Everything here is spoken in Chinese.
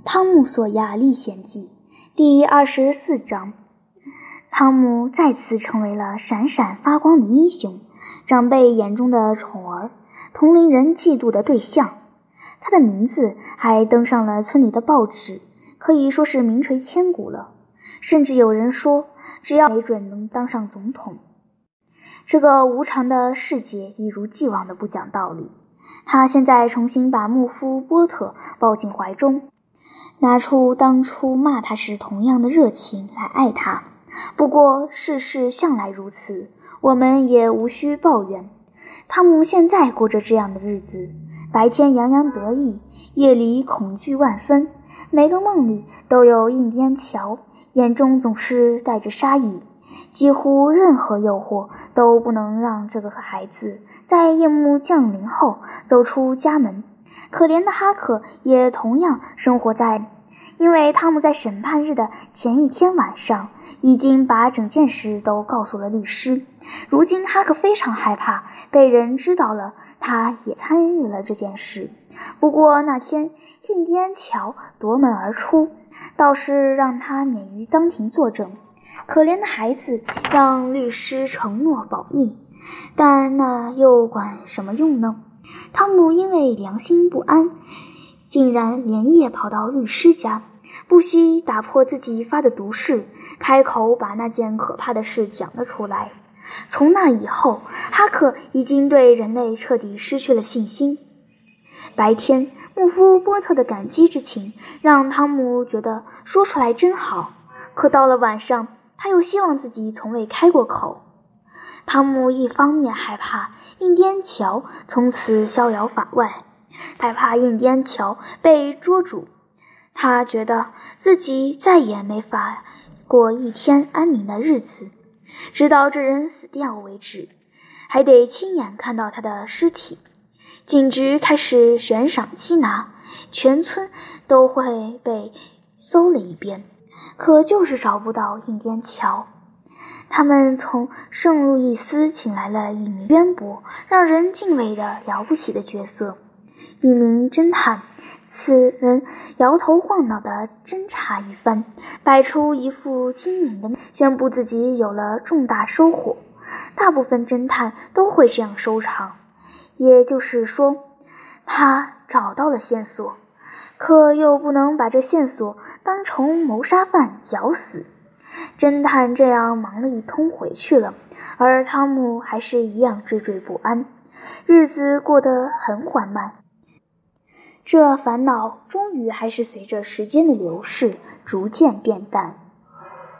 《汤姆·索亚历险记》第二十四章，汤姆再次成为了闪闪发光的英雄，长辈眼中的宠儿，同龄人嫉妒的对象。他的名字还登上了村里的报纸，可以说是名垂千古了。甚至有人说，只要没准能当上总统。这个无常的世界一如既往的不讲道理。他现在重新把穆夫波特抱进怀中。拿出当初骂他时同样的热情来爱他。不过世事向来如此，我们也无需抱怨。汤姆现在过着这样的日子：白天洋洋得意，夜里恐惧万分，每个梦里都有印第安乔，眼中总是带着杀意。几乎任何诱惑都不能让这个孩子在夜幕降临后走出家门。可怜的哈克也同样生活在，因为汤姆在审判日的前一天晚上已经把整件事都告诉了律师。如今哈克非常害怕被人知道了，他也参与了这件事。不过那天印第安乔夺门而出，倒是让他免于当庭作证。可怜的孩子让律师承诺保密，但那又管什么用呢？汤姆因为良心不安，竟然连夜跑到律师家，不惜打破自己发的毒誓，开口把那件可怕的事讲了出来。从那以后，哈克已经对人类彻底失去了信心。白天，穆夫波特的感激之情让汤姆觉得说出来真好，可到了晚上，他又希望自己从未开过口。汤姆一方面害怕印第安乔从此逍遥法外，害怕印第安乔被捉住，他觉得自己再也没法过一天安宁的日子，直到这人死掉为止，还得亲眼看到他的尸体。警局开始悬赏缉拿，全村都会被搜了一遍，可就是找不到印第安乔。他们从圣路易斯请来了一名渊博、让人敬畏的了不起的角色，一名侦探。此人摇头晃脑地侦查一番，摆出一副精明的，宣布自己有了重大收获。大部分侦探都会这样收场，也就是说，他找到了线索，可又不能把这线索当成谋杀犯绞死。侦探这样忙了一通回去了，而汤姆还是一样惴惴不安，日子过得很缓慢。这烦恼终于还是随着时间的流逝逐渐变淡。